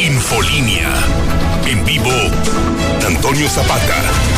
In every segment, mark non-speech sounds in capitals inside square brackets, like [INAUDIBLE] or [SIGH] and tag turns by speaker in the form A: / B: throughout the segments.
A: Infolínea. En vivo, Antonio Zapata.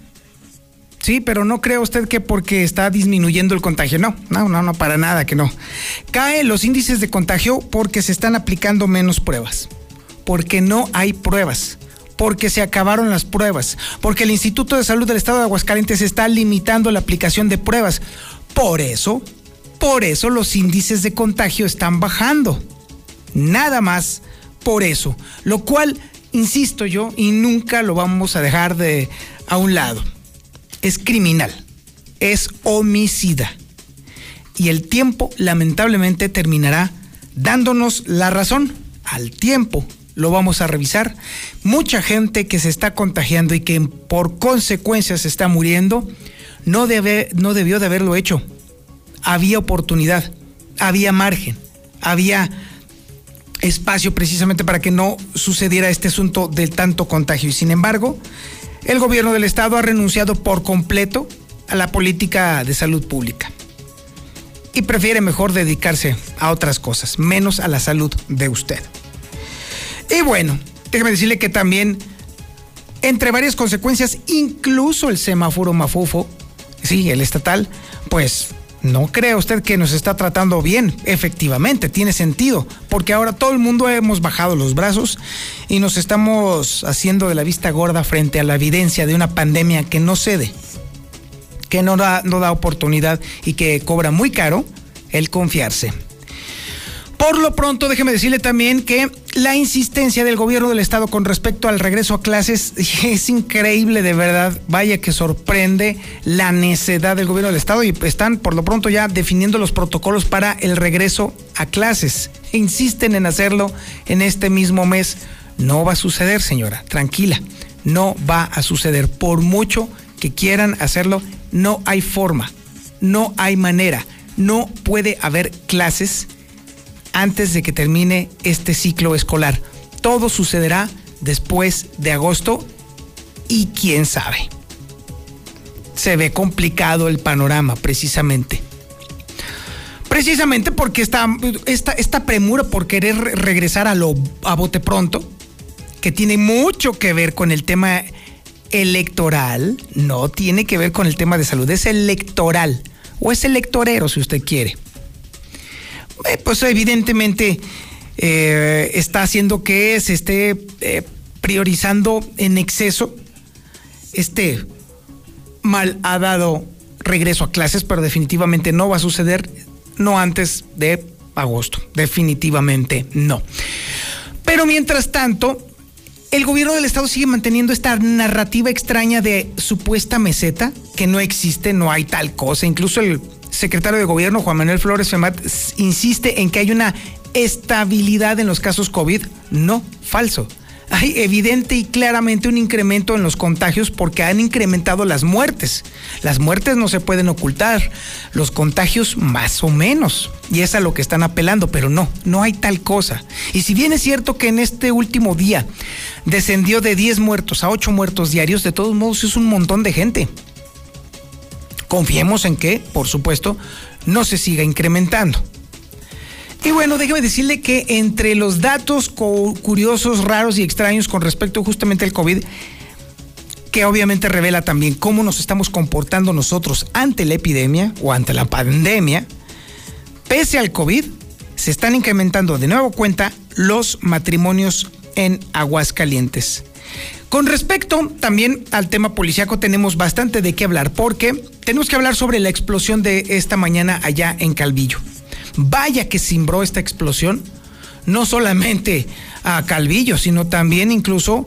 B: Sí, pero no cree usted que porque está disminuyendo el contagio. No, no, no, no, para nada que no. Caen los índices de contagio porque se están aplicando menos pruebas. Porque no hay pruebas. Porque se acabaron las pruebas. Porque el Instituto de Salud del Estado de Aguascalientes está limitando la aplicación de pruebas. Por eso, por eso los índices de contagio están bajando. Nada más por eso. Lo cual, insisto yo, y nunca lo vamos a dejar de a un lado es criminal, es homicida. Y el tiempo lamentablemente terminará dándonos la razón. Al tiempo lo vamos a revisar. Mucha gente que se está contagiando y que por consecuencia se está muriendo, no, debe, no debió de haberlo hecho. Había oportunidad, había margen, había espacio precisamente para que no sucediera este asunto del tanto contagio. Y sin embargo, el gobierno del estado ha renunciado por completo a la política de salud pública y prefiere mejor dedicarse a otras cosas, menos a la salud de usted. Y bueno, déjeme decirle que también, entre varias consecuencias, incluso el semáforo mafufo, sí, el estatal, pues no cree usted que nos está tratando bien. Efectivamente, tiene sentido, porque ahora todo el mundo hemos bajado los brazos y nos estamos haciendo de la vista gorda frente a la evidencia de una pandemia que no cede, que no da, no da oportunidad y que cobra muy caro el confiarse. Por lo pronto, déjeme decirle también que la insistencia del gobierno del estado con respecto al regreso a clases [LAUGHS] es increíble, de verdad. Vaya que sorprende la necedad del gobierno del estado y están por lo pronto ya definiendo los protocolos para el regreso a clases. Insisten en hacerlo en este mismo mes. No va a suceder, señora, tranquila. No va a suceder. Por mucho que quieran hacerlo, no hay forma, no hay manera, no puede haber clases antes de que termine este ciclo escolar. Todo sucederá después de agosto y quién sabe. Se ve complicado el panorama precisamente. Precisamente porque esta, esta, premura por querer regresar a lo a bote pronto, que tiene mucho que ver con el tema electoral, no tiene que ver con el tema de salud, es electoral o es electorero si usted quiere. Eh, pues evidentemente eh, está haciendo que se esté eh, priorizando en exceso. Este mal ha dado regreso a clases, pero definitivamente no va a suceder no antes de agosto, definitivamente no. Pero mientras tanto, el gobierno del estado sigue manteniendo esta narrativa extraña de supuesta meseta, que no existe, no hay tal cosa, incluso el secretario de Gobierno, Juan Manuel Flores Femat, insiste en que hay una estabilidad en los casos COVID. No, falso. Hay evidente y claramente un incremento en los contagios porque han incrementado las muertes. Las muertes no se pueden ocultar, los contagios más o menos. Y es a lo que están apelando, pero no, no hay tal cosa. Y si bien es cierto que en este último día descendió de 10 muertos a 8 muertos diarios, de todos modos es un montón de gente. Confiemos en que, por supuesto, no se siga incrementando. Y bueno, déjeme decirle que entre los datos curiosos, raros y extraños con respecto justamente al COVID, que obviamente revela también cómo nos estamos comportando nosotros ante la epidemia o ante la pandemia, pese al COVID, se están incrementando de nuevo cuenta los matrimonios en Aguascalientes. Con respecto también al tema policiaco tenemos bastante de qué hablar porque tenemos que hablar sobre la explosión de esta mañana allá en Calvillo. Vaya que cimbró esta explosión, no solamente a Calvillo, sino también incluso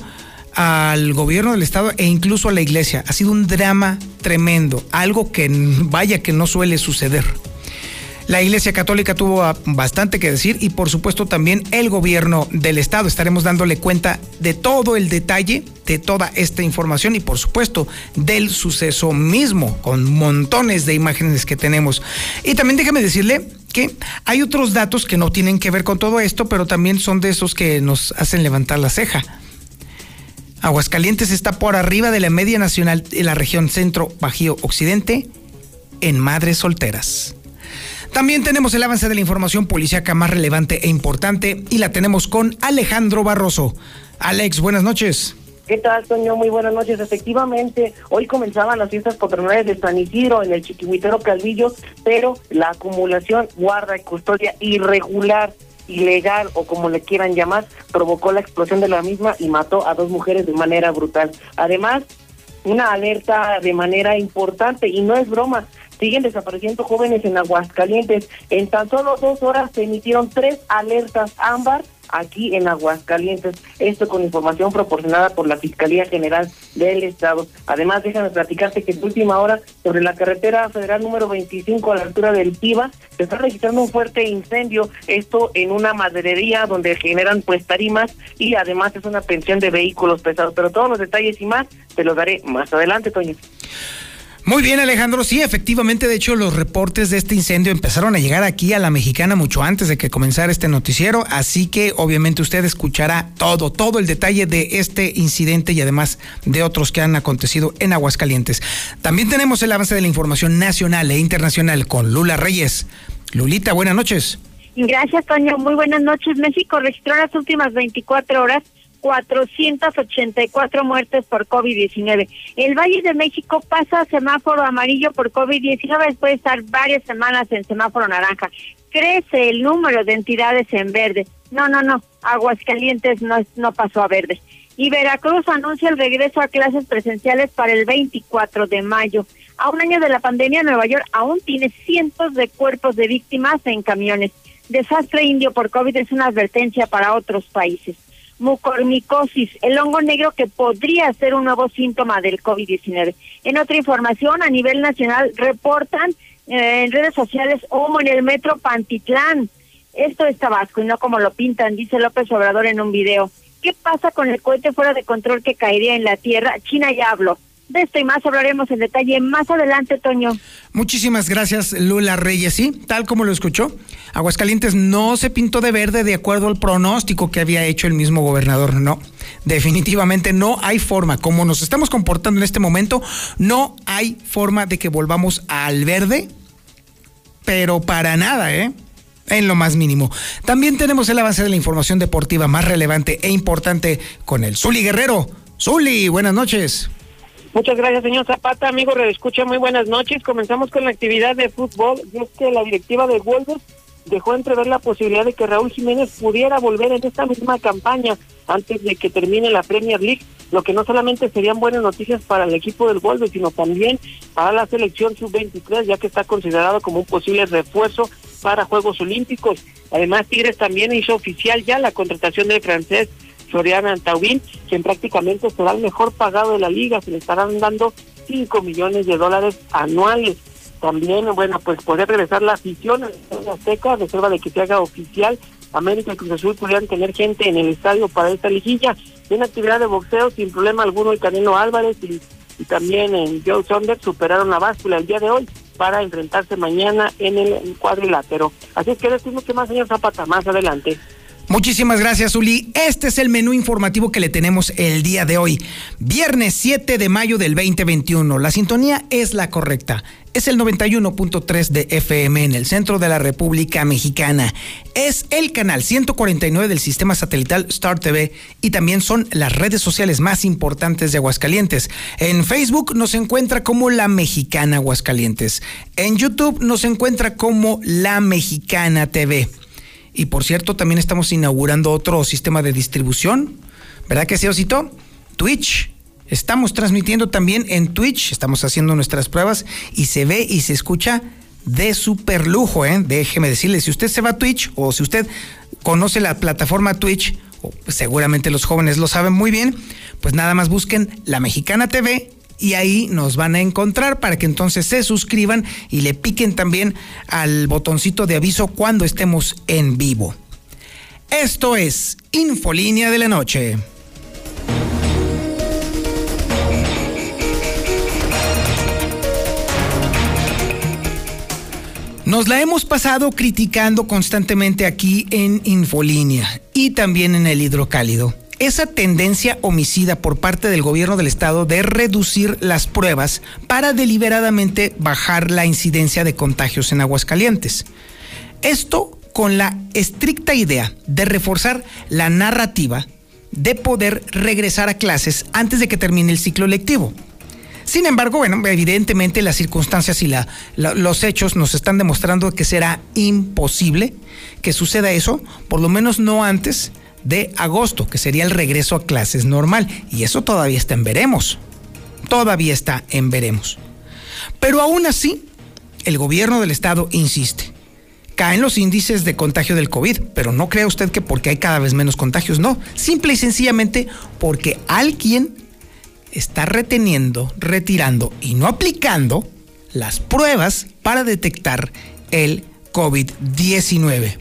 B: al gobierno del estado e incluso a la iglesia. Ha sido un drama tremendo, algo que vaya que no suele suceder. La Iglesia Católica tuvo bastante que decir y por supuesto también el gobierno del estado. Estaremos dándole cuenta de todo el detalle de toda esta información y por supuesto del suceso mismo con montones de imágenes que tenemos. Y también déjame decirle que hay otros datos que no tienen que ver con todo esto, pero también son de esos que nos hacen levantar la ceja. Aguascalientes está por arriba de la media nacional en la región centro Bajío Occidente en madres solteras. También tenemos el avance de la información policíaca más relevante e importante y la tenemos con Alejandro Barroso. Alex, buenas noches.
C: ¿Qué tal, Toño? Muy buenas noches. Efectivamente, hoy comenzaban las fiestas patronales de San Isidro en el Chiquihuitero Calvillo, pero la acumulación, guarda y custodia irregular, ilegal o como le quieran llamar, provocó la explosión de la misma y mató a dos mujeres de manera brutal. Además, una alerta de manera importante y no es broma siguen desapareciendo jóvenes en Aguascalientes. En tan solo dos horas se emitieron tres alertas ámbar aquí en Aguascalientes. Esto con información proporcionada por la Fiscalía General del Estado. Además, déjame platicarte que en última hora, sobre la carretera federal número 25 a la altura del Piva, se está registrando un fuerte incendio. Esto en una maderería donde generan pues tarimas y además es una pensión de vehículos pesados. Pero todos los detalles y más te los daré más adelante, Toño.
B: Muy bien, Alejandro. Sí, efectivamente, de hecho, los reportes de este incendio empezaron a llegar aquí a la mexicana mucho antes de que comenzara este noticiero, así que obviamente usted escuchará todo, todo el detalle de este incidente y además de otros que han acontecido en Aguascalientes. También tenemos el avance de la información nacional e internacional con Lula Reyes. Lulita, buenas noches.
D: Gracias, Toño. Muy buenas noches. México registró las últimas 24 horas 484 muertes por COVID-19. El Valle de México pasa a semáforo amarillo por COVID-19 después de estar varias semanas en semáforo naranja. Crece el número de entidades en verde. No, no, no. Aguascalientes no, no pasó a verde. Y Veracruz anuncia el regreso a clases presenciales para el 24 de mayo. A un año de la pandemia, Nueva York aún tiene cientos de cuerpos de víctimas en camiones. Desastre indio por COVID es una advertencia para otros países mucormicosis, el hongo negro que podría ser un nuevo síntoma del COVID-19. En otra información, a nivel nacional, reportan eh, en redes sociales humo en el metro Pantitlán. Esto es Tabasco y no como lo pintan, dice López Obrador en un video. ¿Qué pasa con el cohete fuera de control que caería en la Tierra? China ya habló. De esto y más hablaremos en detalle más adelante, Toño.
B: Muchísimas gracias, Lula Reyes. Sí, tal como lo escuchó, Aguascalientes no se pintó de verde de acuerdo al pronóstico que había hecho el mismo gobernador. No, definitivamente no hay forma. Como nos estamos comportando en este momento, no hay forma de que volvamos al verde, pero para nada, ¿eh? en lo más mínimo. También tenemos el avance de la información deportiva más relevante e importante con el Zuli Guerrero. Zuli, buenas noches.
C: Muchas gracias, señor Zapata. Amigo, escucha muy buenas noches. Comenzamos con la actividad de fútbol. Y es que la directiva de Wolves dejó entrever la posibilidad de que Raúl Jiménez pudiera volver en esta misma campaña antes de que termine la Premier League, lo que no solamente serían buenas noticias para el equipo del Wolves, sino también para la selección sub-23, ya que está considerado como un posible refuerzo para Juegos Olímpicos. Además, Tigres también hizo oficial ya la contratación del francés Florian Taubín, quien prácticamente será el mejor pagado de la liga, se le estarán dando 5 millones de dólares anuales. También, bueno, pues poder regresar la afición en la Azteca, reserva de que se haga oficial. América y Cruz Azul pudieran tener gente en el estadio para esta liguilla. Tiene actividad de boxeo sin problema alguno el Canelo Álvarez y, también en Joe Saunders superaron la báscula el día de hoy para enfrentarse mañana en el cuadrilátero. Así es que decimos que más, señor Zapata, más adelante.
B: Muchísimas gracias, Uli. Este es el menú informativo que le tenemos el día de hoy. Viernes 7 de mayo del 2021. La sintonía es la correcta. Es el 91.3 de FM en el centro de la República Mexicana. Es el canal 149 del sistema satelital Star TV y también son las redes sociales más importantes de Aguascalientes. En Facebook nos encuentra como La Mexicana Aguascalientes. En YouTube nos encuentra como La Mexicana TV. Y por cierto, también estamos inaugurando otro sistema de distribución. ¿Verdad que sí, Osito? Twitch. Estamos transmitiendo también en Twitch. Estamos haciendo nuestras pruebas y se ve y se escucha de super lujo, ¿eh? Déjeme decirle, si usted se va a Twitch o si usted conoce la plataforma Twitch, o seguramente los jóvenes lo saben muy bien, pues nada más busquen La Mexicana TV y ahí nos van a encontrar para que entonces se suscriban y le piquen también al botoncito de aviso cuando estemos en vivo. Esto es Infolínea de la Noche. Nos la hemos pasado criticando constantemente aquí en Infolínea y también en el hidrocálido. Esa tendencia homicida por parte del gobierno del estado de reducir las pruebas para deliberadamente bajar la incidencia de contagios en Aguascalientes. Esto con la estricta idea de reforzar la narrativa de poder regresar a clases antes de que termine el ciclo lectivo. Sin embargo, bueno, evidentemente las circunstancias y la, los hechos nos están demostrando que será imposible que suceda eso, por lo menos no antes de agosto, que sería el regreso a clases normal. Y eso todavía está en veremos. Todavía está en veremos. Pero aún así, el gobierno del estado insiste. Caen los índices de contagio del COVID, pero no crea usted que porque hay cada vez menos contagios, no. Simple y sencillamente porque alguien está reteniendo, retirando y no aplicando las pruebas para detectar el COVID-19.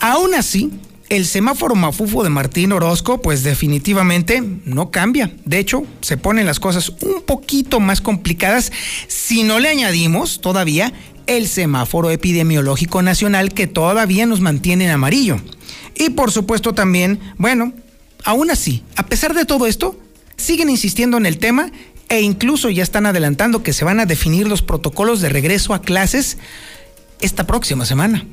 B: Aún así, el semáforo mafufo de Martín Orozco, pues definitivamente no cambia. De hecho, se ponen las cosas un poquito más complicadas si no le añadimos todavía el semáforo epidemiológico nacional que todavía nos mantiene en amarillo. Y por supuesto también, bueno, aún así, a pesar de todo esto, siguen insistiendo en el tema e incluso ya están adelantando que se van a definir los protocolos de regreso a clases esta próxima semana.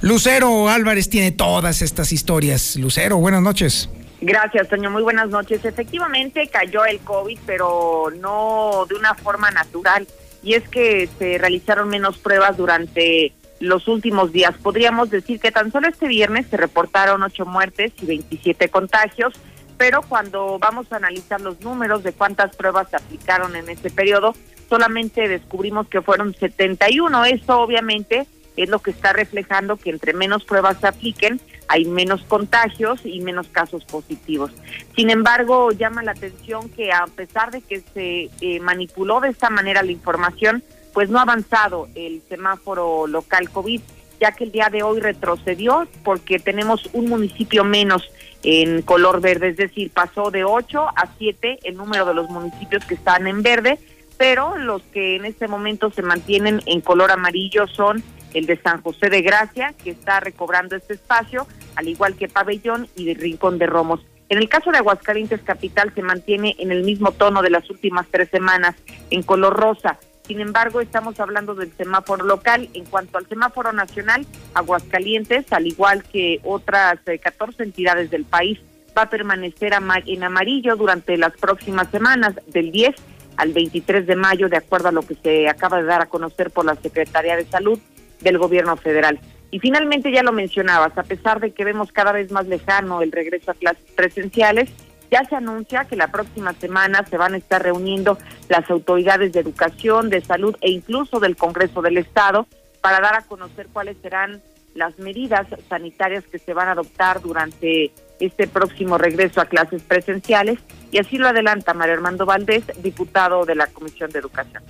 B: Lucero Álvarez tiene todas estas historias. Lucero, buenas noches.
E: Gracias, Toño. Muy buenas noches. Efectivamente cayó el COVID, pero no de una forma natural. Y es que se realizaron menos pruebas durante los últimos días. Podríamos decir que tan solo este viernes se reportaron ocho muertes y 27 contagios pero cuando vamos a analizar los números de cuántas pruebas se aplicaron en ese periodo, solamente descubrimos que fueron 71. Esto obviamente es lo que está reflejando que entre menos pruebas se apliquen, hay menos contagios y menos casos positivos. Sin embargo, llama la atención que a pesar de que se eh, manipuló de esta manera la información, pues no ha avanzado el semáforo local COVID, ya que el día de hoy retrocedió porque tenemos un municipio menos en color verde, es decir, pasó de 8 a 7 el número de los municipios que están en verde, pero los que en este momento se mantienen en color amarillo son el de San José de Gracia, que está recobrando este espacio, al igual que Pabellón y Rincón de Romos. En el caso de Aguascalientes Capital se mantiene en el mismo tono de las últimas tres semanas, en color rosa. Sin embargo, estamos hablando del semáforo local. En cuanto al semáforo nacional, Aguascalientes, al igual que otras 14 eh, entidades del país, va a permanecer en amarillo durante las próximas semanas, del 10 al 23 de mayo, de acuerdo a lo que se acaba de dar a conocer por la Secretaría de Salud del Gobierno Federal. Y finalmente, ya lo mencionabas, a pesar de que vemos cada vez más lejano el regreso a clases presenciales, ya se anuncia que la próxima semana se van a estar reuniendo las autoridades de educación, de salud e incluso del Congreso del Estado para dar a conocer cuáles serán las medidas sanitarias que se van a adoptar durante este próximo regreso a clases presenciales y así lo adelanta Mario Armando Valdés, diputado de la Comisión de Educación.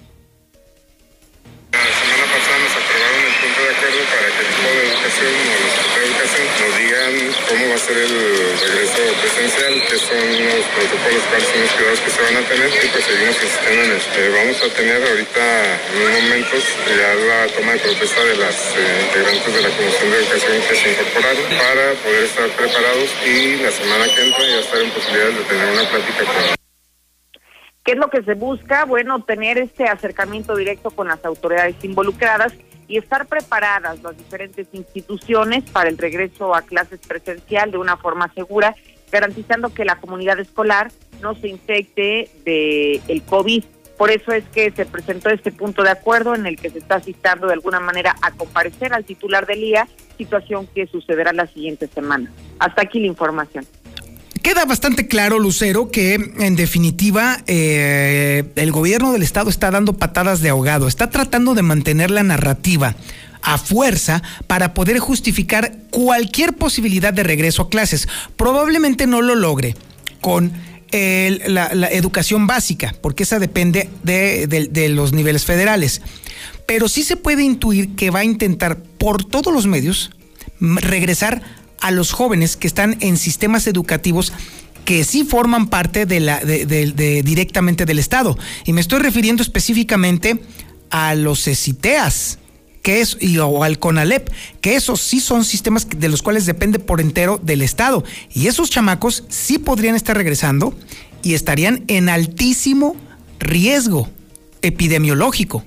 F: Para que el equipo de educación o los de educación nos digan cómo va a ser el regreso presencial, qué son los protocolos, cuáles son los cuidados que se van a tener y pues seguimos insistiendo en eso. Eh, vamos a tener ahorita en unos momentos ya la toma de protesta de las eh, integrantes de la Comisión de Educación que se incorporaron para poder estar preparados y la semana que entra ya estar en posibilidades de tener una plática con
E: ¿Qué es lo que se busca? Bueno, tener este acercamiento directo con las autoridades involucradas y estar preparadas las diferentes instituciones para el regreso a clases presencial de una forma segura, garantizando que la comunidad escolar no se infecte de el COVID. Por eso es que se presentó este punto de acuerdo en el que se está citando de alguna manera a comparecer al titular del IA, situación que sucederá la siguiente semana. Hasta aquí la información.
B: Queda bastante claro, Lucero, que en definitiva eh, el gobierno del estado está dando patadas de ahogado, está tratando de mantener la narrativa a fuerza para poder justificar cualquier posibilidad de regreso a clases. Probablemente no lo logre con la, educación básica, porque esa depende de, los niveles federales. Pero sí se puede intuir que va a intentar por todos los medios regresar a los jóvenes que están en sistemas educativos que sí forman parte de directamente del Estado. Y me estoy refiriendo específicamente a los ECITEAS, que es, y, o al CONALEP, que esos sí son sistemas de los cuales depende por entero del Estado. Y esos chamacos sí podrían estar regresando y estarían en altísimo riesgo epidemiológico.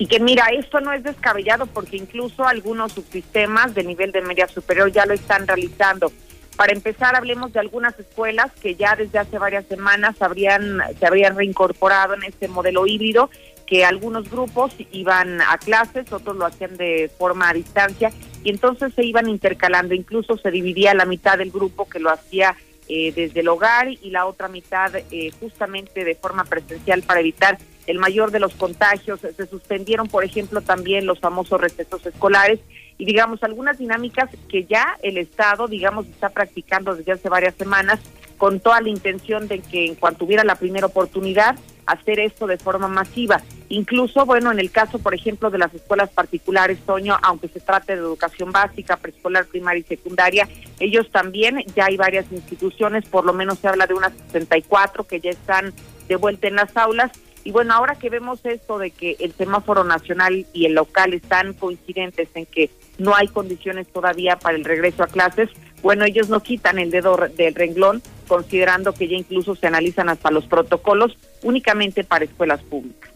E: Y que mira, esto no es descabellado porque incluso algunos subsistemas de nivel de media superior ya lo están realizando. Para empezar, hablemos de algunas escuelas que ya desde hace varias semanas habrían, se habrían reincorporado en este modelo híbrido que algunos grupos iban a clases, otros lo hacían de forma a distancia y entonces se iban intercalando, incluso se dividía la mitad del grupo que lo hacía eh, desde el hogar y la otra mitad eh, justamente de forma presencial para evitar el mayor de los contagios. Se suspendieron, por ejemplo, también los famosos recesos escolares y digamos algunas dinámicas que ya el Estado, digamos, está practicando desde hace varias semanas con toda la intención de que en cuanto hubiera la primera oportunidad, hacer esto de forma masiva. Incluso, bueno, en el caso, por ejemplo, de las escuelas particulares, Toño, aunque se trate de educación básica, preescolar, primaria y secundaria, ellos también, ya hay varias instituciones, por lo menos se habla de unas 64 que ya están de vuelta en las aulas y bueno, ahora que vemos esto de que el semáforo nacional y el local están coincidentes en que no hay condiciones todavía para el regreso a clases, bueno, ellos no quitan el dedo del renglón, considerando que ya incluso se analizan hasta los protocolos únicamente para escuelas públicas.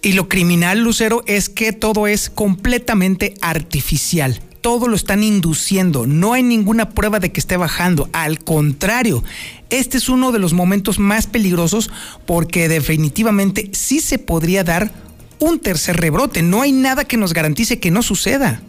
B: Y lo criminal, Lucero, es que todo es completamente artificial todo lo están induciendo. No hay ninguna prueba de que esté bajando. Al contrario, este es uno de los momentos más peligrosos porque definitivamente sí se podría dar un tercer rebrote. No hay nada que nos garantice que no suceda.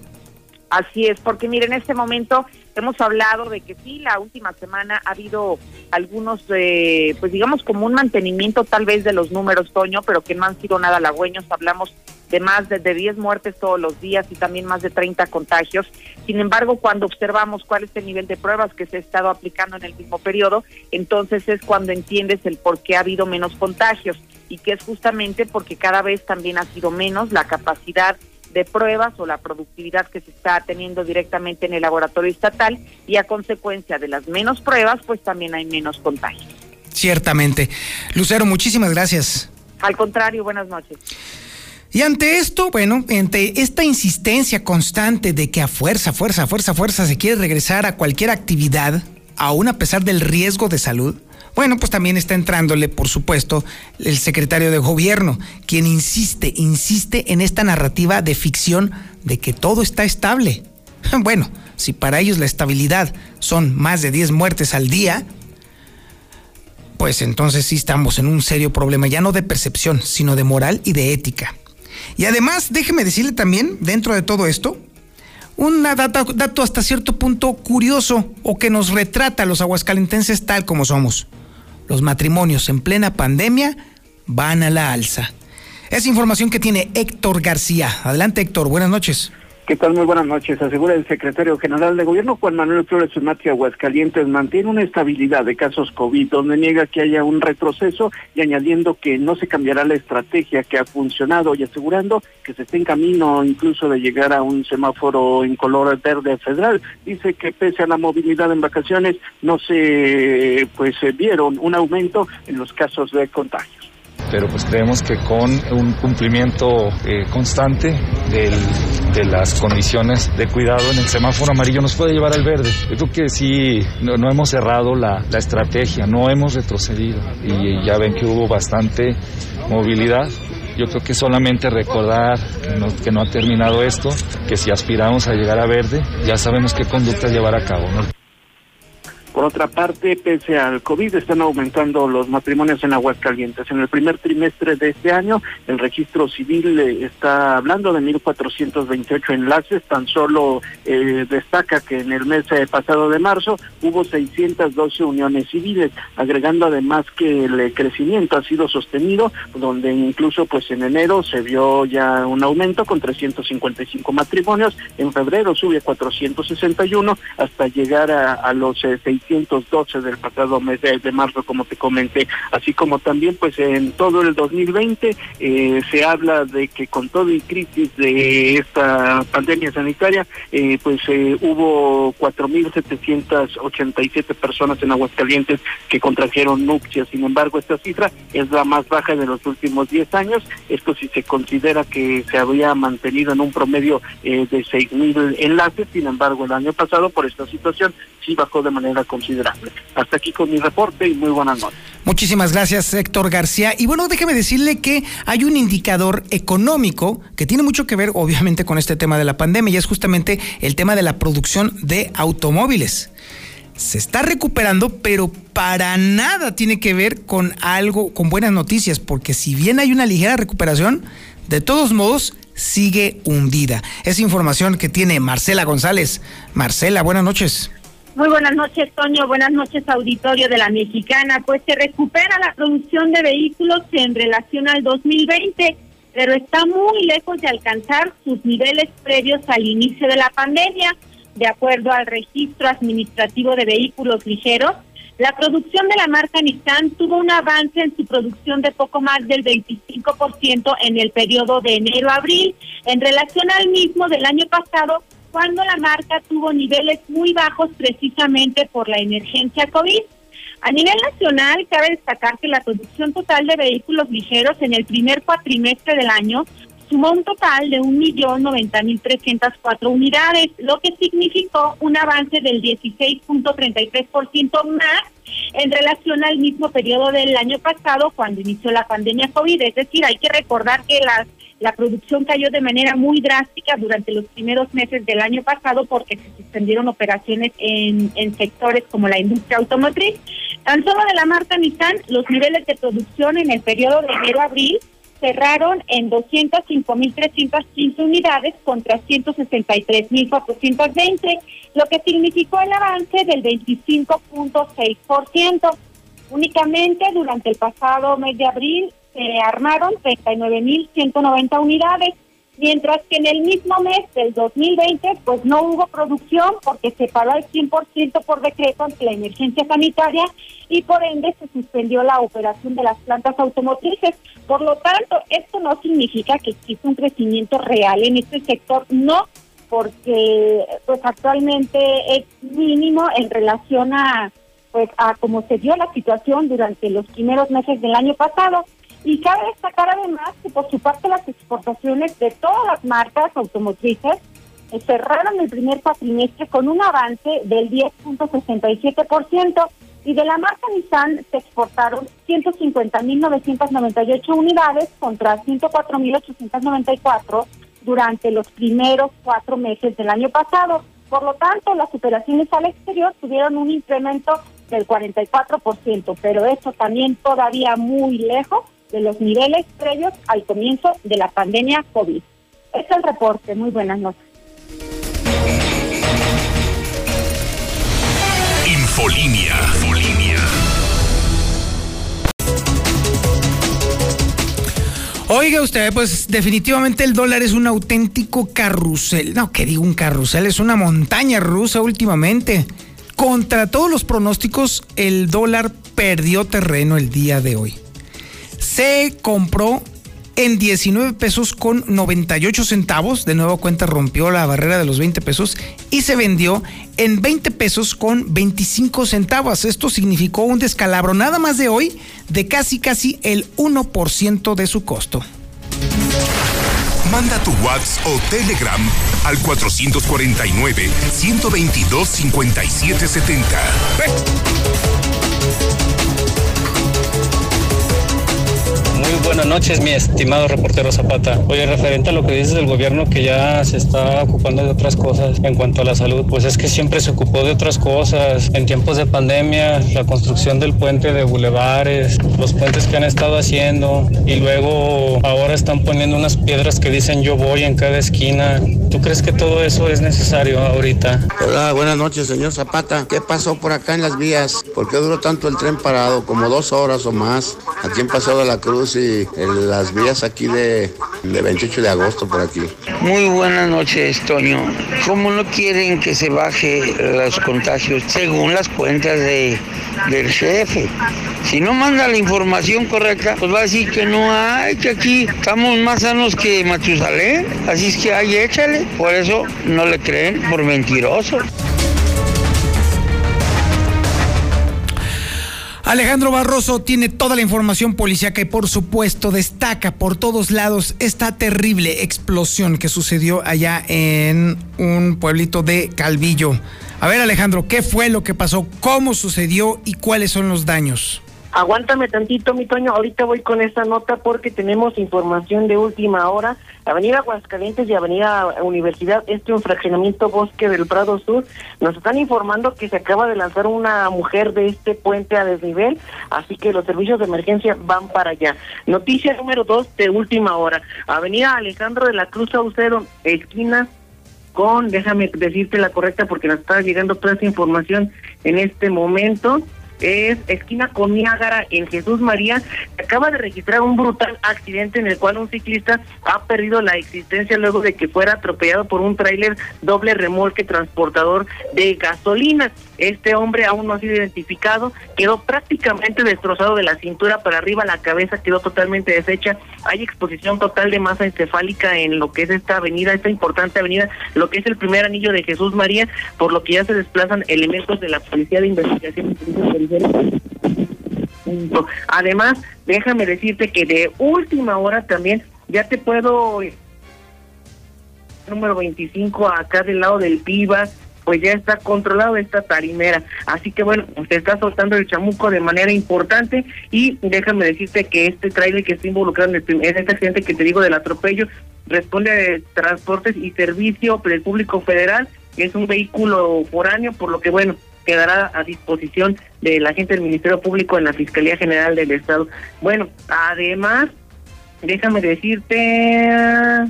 E: Así es, porque miren, en este momento hemos hablado de que sí, la última semana ha habido algunos, eh, pues digamos, como un mantenimiento tal vez de los números, Toño, pero que no han sido nada halagüeños. Hablamos de más de, 10 muertes todos los días y también más de 30 contagios. Sin embargo, cuando observamos cuál es el nivel de pruebas que se ha estado aplicando en el mismo periodo, entonces es cuando entiendes el por qué ha habido menos contagios y que es justamente porque cada vez también ha sido menos la capacidad de pruebas o la productividad que se está teniendo directamente en el laboratorio estatal y a consecuencia de las menos pruebas, pues también hay menos contagios.
B: Ciertamente. Lucero, muchísimas gracias.
E: Al contrario, buenas noches.
B: Y ante esto, bueno, ante esta insistencia constante de que a fuerza, fuerza, fuerza, fuerza se quiere regresar a cualquier actividad, aún a pesar del riesgo de salud, bueno, pues también está entrándole, por supuesto, el secretario de gobierno, quien insiste, insiste en esta narrativa de ficción de que todo está estable. [LAUGHS] Bueno, si para ellos la estabilidad son más de 10 muertes al día, pues entonces sí estamos en un serio problema, ya no de percepción, sino de moral y de ética. Y además, déjeme decirle también, dentro de todo esto, un dato, hasta cierto punto curioso o que nos retrata a los aguascalentenses tal como somos los matrimonios en plena pandemia van a la alza. Es información que tiene Héctor García. Adelante Héctor, buenas noches.
G: ¿Qué tal? Muy buenas noches. Asegura el secretario general de Gobierno, Juan Manuel Flores Mati Aguascalientes, mantiene una estabilidad de casos COVID, donde niega que haya un retroceso y añadiendo que no se cambiará la estrategia que ha funcionado y asegurando que se está en camino incluso de llegar a un semáforo en color verde federal. Dice que pese a la movilidad en vacaciones, no se pues vieron un aumento en los casos de contagios
H: pero pues creemos que con un cumplimiento eh, constante de las condiciones de cuidado en el semáforo amarillo nos puede llevar al verde. Yo creo que sí, no, hemos cerrado la, estrategia, no hemos retrocedido y ya ven que hubo bastante movilidad. Yo creo que solamente recordar que no, ha terminado esto, que si aspiramos a llegar a verde, ya sabemos qué conducta llevar a cabo.
G: Por otra parte, pese al COVID, están aumentando los matrimonios en Aguascalientes. En el primer trimestre de este año, el registro civil eh, está hablando de 1.428 enlaces. Tan solo eh, destaca que en el mes eh, pasado de marzo hubo 612 uniones civiles, agregando además que el crecimiento ha sido sostenido, donde incluso pues en enero se vio ya un aumento con 355 matrimonios. En febrero sube a 461 hasta llegar a, a los 600 612 del pasado mes de, marzo, como te comenté. Así como también, pues en todo el 2020 eh, se habla de que con todo y crisis de esta pandemia sanitaria, eh, pues eh, hubo 4.787 personas en Aguascalientes que contrajeron nupcias. Sin embargo, esta cifra es la más baja de los últimos 10 años. Esto si se considera que se había mantenido en un promedio eh, de 6.000 enlaces. Sin embargo, el año pasado, por esta situación, sí bajó de manera. Hasta aquí con mi reporte y muy buenas noches.
B: Muchísimas gracias, Héctor García. Y bueno, déjeme decirle que hay un indicador económico que tiene mucho que ver, obviamente, con este tema de la pandemia y es justamente el tema de la producción de automóviles. Se está recuperando, pero para nada tiene que ver con algo, con buenas noticias, porque si bien hay una ligera recuperación, de todos modos sigue hundida. Es información que tiene Marcela González. Marcela, buenas noches.
I: Muy buenas noches, Toño. Buenas noches, auditorio de la Mexicana. Pues se recupera la producción de vehículos en relación al 2020, pero está muy lejos de alcanzar sus niveles previos al inicio de la pandemia. De acuerdo al registro administrativo de vehículos ligeros, la producción de la marca Nissan tuvo un avance en su producción de poco más del 25% en el periodo de enero a abril, en relación al mismo del año pasado, cuando la marca tuvo niveles muy bajos precisamente por la emergencia COVID. A nivel nacional, cabe destacar que la producción total de vehículos ligeros en el primer cuatrimestre del año sumó un total de 1.090.304 unidades, lo que significó un avance del 16.33% más en relación al mismo periodo del año pasado cuando inició la pandemia COVID. Es decir, hay que recordar que la, la producción cayó de manera muy drástica durante los primeros meses del año pasado porque se suspendieron operaciones en, en sectores como la industria automotriz. Tan solo de la marca Nissan, los niveles de producción en el periodo de enero a abril cerraron en 205.315 unidades contra 163.420, lo que significó el avance del 25.6%. Únicamente durante el pasado mes de abril se armaron 39.190 unidades, mientras que en el mismo mes del 2020 pues no hubo producción porque se paró al 100% por decreto ante la emergencia sanitaria y por ende se suspendió la operación de las plantas automotrices. Por lo tanto, esto no significa que exista un crecimiento real en este sector, no, porque pues actualmente es mínimo en relación a pues a cómo se dio la situación durante los primeros meses del año pasado. Y cabe destacar además que por su parte las exportaciones de todas las marcas automotrices cerraron el primer cuatrimestre con un avance del 10.67% y de la marca Nissan se exportaron 150.998 unidades contra 104.894 durante los primeros cuatro meses del año pasado. Por lo tanto, las operaciones al exterior tuvieron un incremento del 44%, pero eso también todavía muy lejos de los niveles previos al comienzo de la pandemia COVID. Este es el reporte. Muy buenas noches.
A: Infolinia. Infolinia.
B: Oiga usted, pues definitivamente el dólar es un auténtico carrusel. No, que digo un carrusel, es una montaña rusa últimamente. Contra todos los pronósticos, el dólar perdió terreno el día de hoy. Se compró en 19 pesos con 98 centavos. De nuevo cuenta rompió la barrera de los 20 pesos y se vendió en 20 pesos con 25 centavos. Esto significó un descalabro nada más de hoy de casi casi el 1% de su costo.
A: Manda tu WhatsApp o Telegram al 449 122 5770.
J: Muy buenas noches, mi estimado reportero Zapata. Oye, referente a lo que dices del gobierno que ya se está ocupando de otras cosas en cuanto a la salud, pues es que siempre se ocupó de otras cosas. En tiempos de pandemia, la construcción del puente de bulevares, los puentes que han estado haciendo y luego ahora están poniendo unas piedras que dicen yo voy en cada esquina. ¿Tú crees que todo eso es necesario ahorita?
K: Hola, buenas noches, señor Zapata. ¿Qué pasó por acá en las vías? ¿Por qué duró tanto el tren parado? Como dos horas o más. Aquí en Paseo de la Cruz y en las vías aquí de, de 28 de agosto por aquí.
L: Muy buenas noches, Toño. ¿Cómo no quieren que se baje los contagios según las cuentas de, del jefe? Si no manda la información correcta, pues va a decir que no hay, que aquí estamos más sanos que Matusalén. Así es que ahí échale. Por eso no le creen por mentiroso.
B: Alejandro Barroso tiene toda la información policíaca y por supuesto destaca por todos lados esta terrible explosión que sucedió allá en un pueblito de Calvillo. A ver Alejandro, ¿qué fue lo que pasó? ¿Cómo sucedió y cuáles son los daños?
M: Aguántame tantito, mi Toño. Ahorita voy con esta nota porque tenemos información de última hora. Avenida Aguascalientes y Avenida Universidad, este un fraccionamiento Bosque del Prado Sur. Nos están informando que se acaba de lanzar una mujer de este puente a desnivel, así que los servicios de emergencia van para allá. Noticia número dos de última hora. Avenida Alejandro de la Cruz Saucedo, esquina con, déjame decirte la correcta porque nos está llegando toda esta información en este momento es esquina con Niágara en Jesús María. Se acaba de registrar un brutal accidente en el cual un ciclista ha perdido la existencia luego de que fuera atropellado por un tráiler doble remolque transportador de gasolina. Este hombre aún no ha sido identificado, quedó prácticamente destrozado de la cintura para arriba, la cabeza quedó totalmente deshecha. Hay exposición total de masa encefálica en lo que es esta avenida, esta importante avenida, lo que es el primer anillo de Jesús María, por lo que ya se desplazan elementos de la Policía de Investigación Además, déjame decirte que de última hora también ya te puedo número 25 acá del lado del Piva, pues ya está controlado esta tarimera. Así que bueno, se está soltando el chamuco de manera importante y déjame decirte que este trailer que está involucrado en, este, en este accidente que te digo del atropello responde a transportes y servicio público federal, que es un vehículo foráneo, por lo que bueno, quedará a disposición de la gente del Ministerio Público en la Fiscalía General del Estado. Bueno, además, déjame decirte...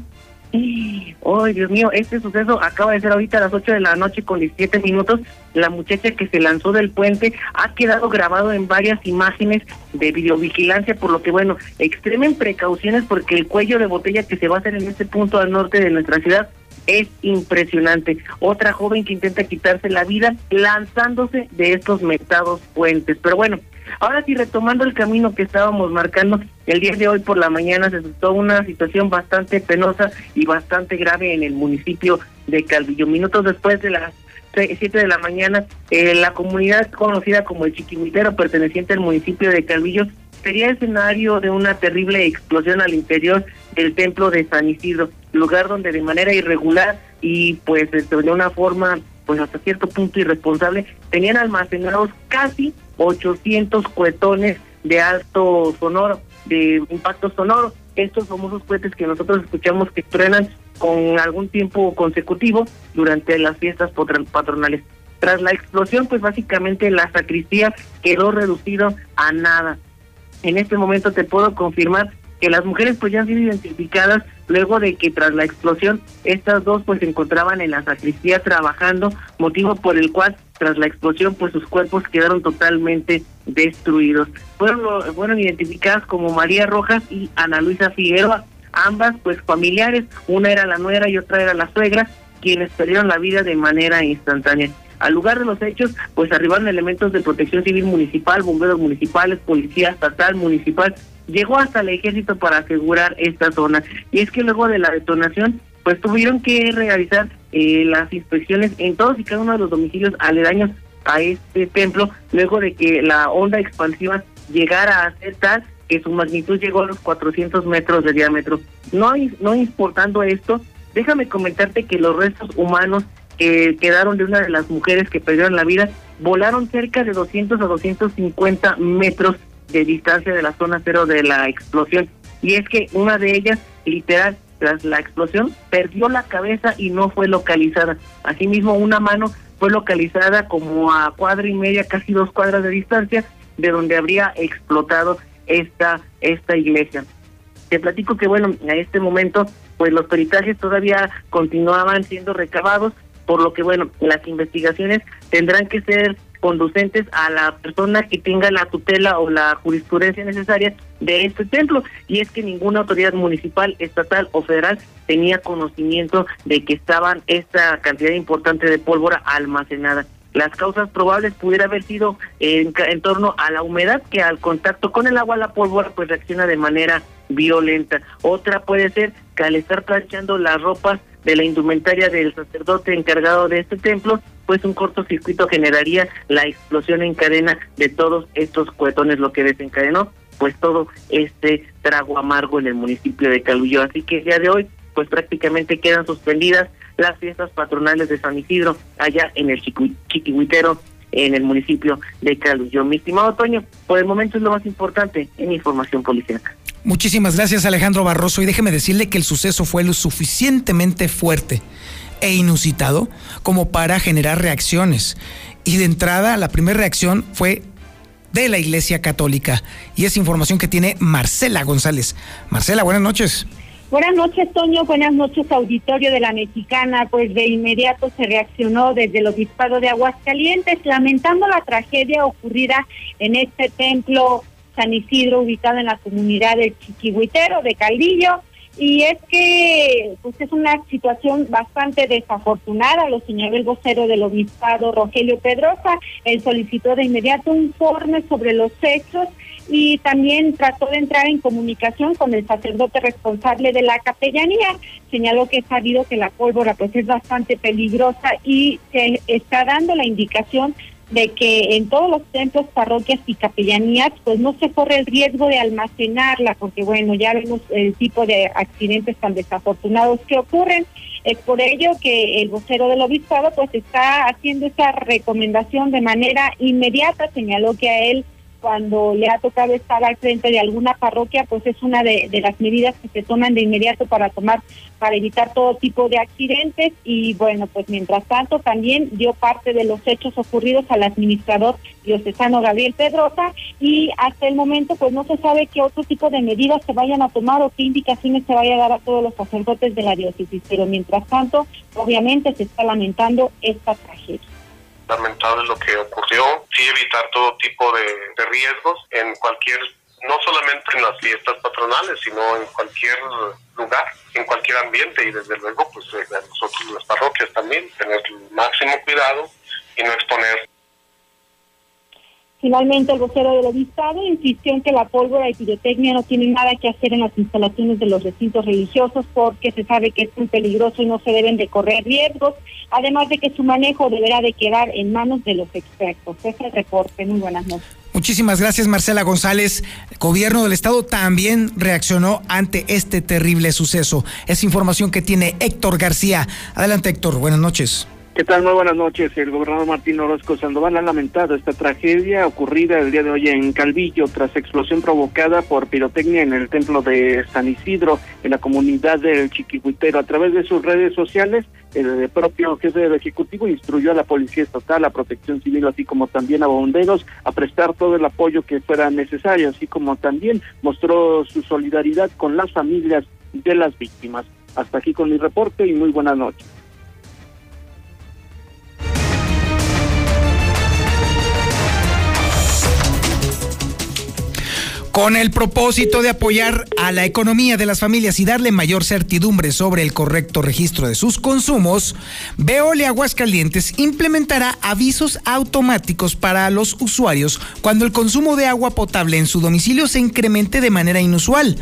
M: ¡Ay, Dios mío! Este suceso acaba de ser ahorita a las 8 de la noche con 17 minutos. La muchacha que se lanzó del puente ha quedado grabado en varias imágenes de videovigilancia, por lo que, bueno, extremen precauciones porque el cuello de botella que se va a hacer en este punto al norte de nuestra ciudad es impresionante. Otra joven que intenta quitarse la vida lanzándose de estos metados puentes. Pero bueno, ahora sí, retomando el camino que estábamos marcando, el día de hoy por la mañana se suscitó una situación bastante penosa y bastante grave en el municipio de Calvillo. Minutos después de las 7 de la mañana, eh, la comunidad conocida como el Chiquimitero, perteneciente al municipio de Calvillo, sería escenario de una terrible explosión al interior del templo de San Isidro, lugar donde de manera irregular y pues este, de una forma pues hasta cierto punto irresponsable, tenían almacenados casi 800 cuetones de alto sonoro, de impacto sonoro. Estos famosos cohetes que nosotros escuchamos que truenan con algún tiempo consecutivo durante las fiestas patronales. Tras la explosión, pues básicamente la sacristía quedó reducido a nada. En este momento te puedo confirmar que las mujeres pues ya han sido identificadas luego de que tras la explosión estas dos pues se encontraban en la sacristía trabajando, motivo por el cual tras la explosión pues sus cuerpos quedaron totalmente destruidos. Fueron, fueron identificadas como María Rojas y Ana Luisa Figueroa, ambas pues familiares, una era la nuera y otra era la suegra, quienes perdieron la vida de manera instantánea. Al lugar de los hechos, pues arribaron elementos de protección civil municipal, bomberos municipales, policía estatal, municipal. Llegó hasta el ejército para asegurar esta zona. Y es que luego de la detonación, pues tuvieron que realizar eh, las inspecciones en todos y cada uno de los domicilios aledaños a este templo, luego de que la onda expansiva llegara a ser tal que su magnitud llegó a los 400 metros de diámetro. No, no importando esto, déjame comentarte que los restos humanos que quedaron de una de las mujeres que perdieron la vida, volaron cerca de 200 a 250 metros de distancia de la zona cero de la explosión. Y es que una de ellas, literal, tras la explosión, perdió la cabeza y no fue localizada. Asimismo, una mano fue localizada como a cuadra y media, casi dos cuadras de distancia, de donde habría explotado esta, esta iglesia. Te platico que, bueno, a este momento, pues los peritajes todavía continuaban siendo recabados, por lo que, bueno, las investigaciones tendrán que ser conducentes a la persona que tenga la tutela o la jurisprudencia necesaria de este templo. Y es que ninguna autoridad municipal, estatal o federal tenía conocimiento de que estaban esta cantidad importante de pólvora almacenada. Las causas probables pudiera haber sido en, en, torno a la humedad que al contacto con el agua la pólvora pues reacciona de manera violenta. Otra puede ser que al estar planchando las ropas de la indumentaria del sacerdote encargado de este templo, pues un cortocircuito generaría la explosión en cadena de todos estos cuetones, lo que desencadenó pues todo este trago amargo en el municipio de Caluyó. Así que el día de hoy pues prácticamente quedan suspendidas las fiestas patronales de San Isidro allá en el Chiquihuitero en el municipio de Caluyó. Mi estimado Toño, por el momento es lo más importante en información policial.
B: Muchísimas gracias Alejandro Barroso y déjeme decirle que el suceso fue lo suficientemente fuerte e inusitado como para generar reacciones. Y de entrada, la primera reacción fue de la Iglesia Católica. Y es información que tiene Marcela González. Marcela, buenas noches.
I: Buenas noches, Toño. Buenas noches, auditorio de la Mexicana. Pues de inmediato se reaccionó desde el Obispado de Aguascalientes, lamentando la tragedia ocurrida en este templo San Isidro, ubicado en la comunidad de Chiquihuitero, de Caldillo. Y es que pues es una situación bastante desafortunada, lo señaló el vocero del obispado Rogelio Pedrosa. Él solicitó de inmediato un informe sobre los hechos y también trató de entrar en comunicación con el sacerdote responsable de la capellanía. Señaló que es sabido que la pólvora pues es bastante peligrosa y se está dando la indicación de que en todos los templos, parroquias y capellanías, pues no se corre el riesgo de almacenarla, porque bueno, ya vemos el tipo de accidentes tan desafortunados que ocurren. Es por ello que el vocero del obispado pues está haciendo esa recomendación de manera inmediata, señaló que a él cuando le ha tocado estar al frente de alguna parroquia, pues es una de, las medidas que se toman de inmediato para tomar, para evitar todo tipo de accidentes. Y bueno, pues mientras tanto también dio parte de los hechos ocurridos al administrador diocesano Gabriel Pedrosa y hasta el momento pues no se sabe qué otro tipo de medidas se vayan a tomar o qué indicaciones se vaya a dar a todos los sacerdotes de la diócesis. Pero mientras tanto, obviamente se está lamentando esta tragedia
N: lamentable lo que ocurrió, sí evitar todo tipo de, riesgos en cualquier, no solamente en las fiestas patronales, sino en cualquier lugar, en cualquier ambiente y desde luego pues eh, nosotros las parroquias también, tener el máximo cuidado y no exponer
I: Finalmente, el vocero del obispado insistió en que la pólvora y pirotecnia no tienen nada que hacer en las instalaciones de los recintos religiosos porque se sabe que es muy peligroso y no se deben de correr riesgos, además de que su manejo deberá de quedar en manos de los expertos. Ese es el reporte. Muy buenas noches.
B: Muchísimas gracias, Marcela González. El gobierno del Estado también reaccionó ante este terrible suceso. Es información que tiene Héctor García. Adelante, Héctor. Buenas noches.
G: ¿Qué tal? Muy buenas noches. El gobernador Martín Orozco Sandoval ha lamentado esta tragedia ocurrida el día de hoy en Calvillo tras explosión provocada por pirotecnia en el templo de San Isidro en la comunidad del Chiquihuitero. A través de sus redes sociales, el propio jefe del Ejecutivo instruyó a la Policía Estatal, a Protección Civil, así como también a bomberos, a prestar todo el apoyo que fuera necesario, así como también mostró su solidaridad con las familias de las víctimas. Hasta aquí con mi reporte y muy buenas noches.
B: Con el propósito de apoyar a la economía de las familias y darle mayor certidumbre sobre el correcto registro de sus consumos, Veole Aguascalientes implementará avisos automáticos para los usuarios cuando el consumo de agua potable en su domicilio se incremente de manera inusual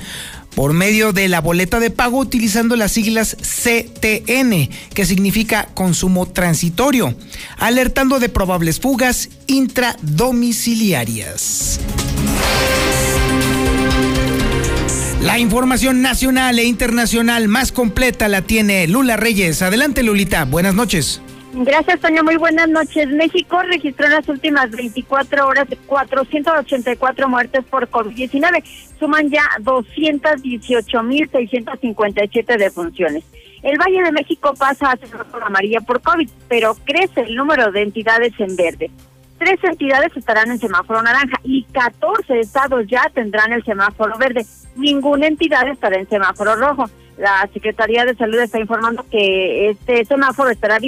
B: por medio de la boleta de pago utilizando las siglas CTN, que significa consumo transitorio, alertando de probables fugas intradomiciliarias. La información nacional e internacional más completa la tiene Lula Reyes. Adelante, Lulita. Buenas noches.
I: Gracias, Toño. Muy buenas noches. México registró en las últimas 24 horas 484 muertes por COVID-19. Suman ya 218.657 defunciones. El Valle de México pasa a semáforo amarilla por COVID, pero crece el número de entidades en verde. Tres entidades estarán en semáforo naranja y 14 estados ya tendrán el semáforo verde. Ninguna entidad estará en semáforo rojo. La Secretaría de Salud está informando que este semáforo estará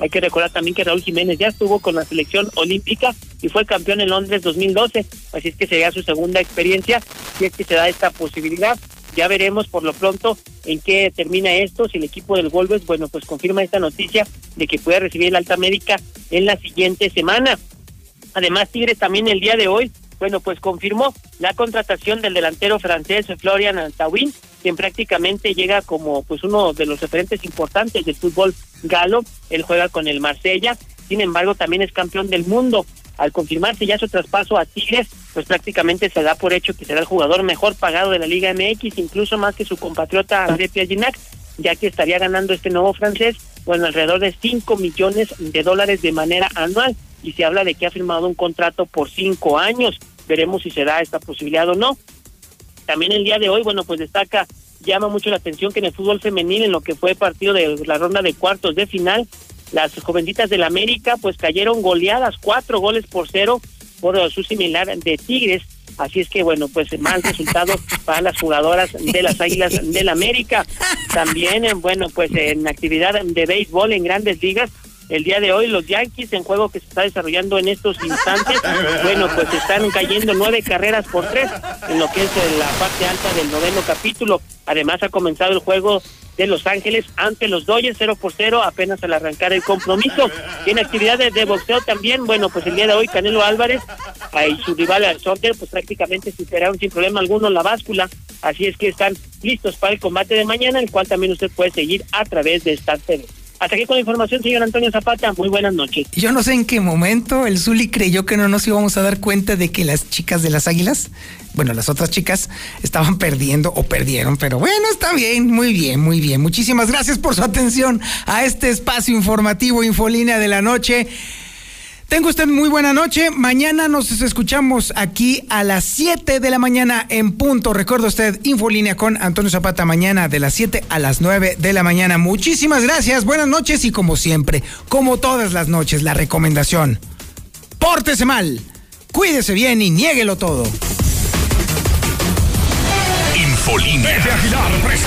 C: Hay que recordar también que Raúl Jiménez ya estuvo con la selección olímpica y fue campeón en Londres 2012, así es que sería su segunda experiencia si es que se da esta posibilidad. Ya veremos por lo pronto en qué termina esto, si el equipo del Wolves, bueno, pues confirma esta noticia de que puede recibir el alta médica en la siguiente semana. Además, Tigre también el día de hoy, bueno, pues confirmó la contratación del delantero francés Florian Antawin, quien prácticamente llega como pues uno de los referentes importantes del fútbol galo. Él juega con el Marsella, sin embargo también es campeón del mundo. Al confirmarse ya su traspaso a Tigres, pues prácticamente se da por hecho que será el jugador mejor pagado de la Liga MX, incluso más que su compatriota André Pierginac, ya que estaría ganando este nuevo francés, bueno, alrededor de 5 millones de dólares de manera anual, y se habla de que ha firmado un contrato por cinco años. Veremos si se da esta posibilidad o no. También el día de hoy, bueno, pues destaca, llama mucho la atención que en el fútbol femenil, en lo que fue partido de la ronda de cuartos de final, las jovencitas del América pues cayeron goleadas, cuatro goles por cero por su similar de Tigres. Así es que, bueno, pues mal resultado [LAUGHS] para las jugadoras de las Águilas del América. También, bueno, pues en actividad de béisbol en grandes ligas, el día de hoy los Yankees en juego que se está desarrollando en estos instantes, bueno, pues están cayendo nueve carreras por tres en lo que es la parte alta del noveno capítulo. Además ha comenzado el juego de Los Ángeles ante los Dodgers 0 por 0 apenas al arrancar el compromiso. Tiene actividades de boxeo también, bueno, pues el día de hoy Canelo Álvarez y su rival al Sorter pues prácticamente superaron sin problema alguno la báscula, así es que están listos para el combate de mañana, el cual también usted puede seguir a través de Star TV. Hasta aquí con la información, señor Antonio Zapata. Muy buenas noches.
B: Yo no sé en qué momento el Zuli creyó que no nos íbamos a dar cuenta de que las chicas de las águilas, bueno, las otras chicas, estaban perdiendo o perdieron, pero bueno, está bien, muy bien, muy bien. Muchísimas gracias por su atención a este espacio informativo Infolínea de la Noche. Tenga usted muy buena noche. Mañana nos escuchamos aquí a las 7 de la mañana en punto. Recuerda usted, Infolínea con Antonio Zapata mañana de las 7 a las 9 de la mañana. Muchísimas gracias, buenas noches y como siempre, como todas las noches, la recomendación. Pórtese mal, cuídese bien y niéguelo todo.
A: Infolínea.
O: Aguilar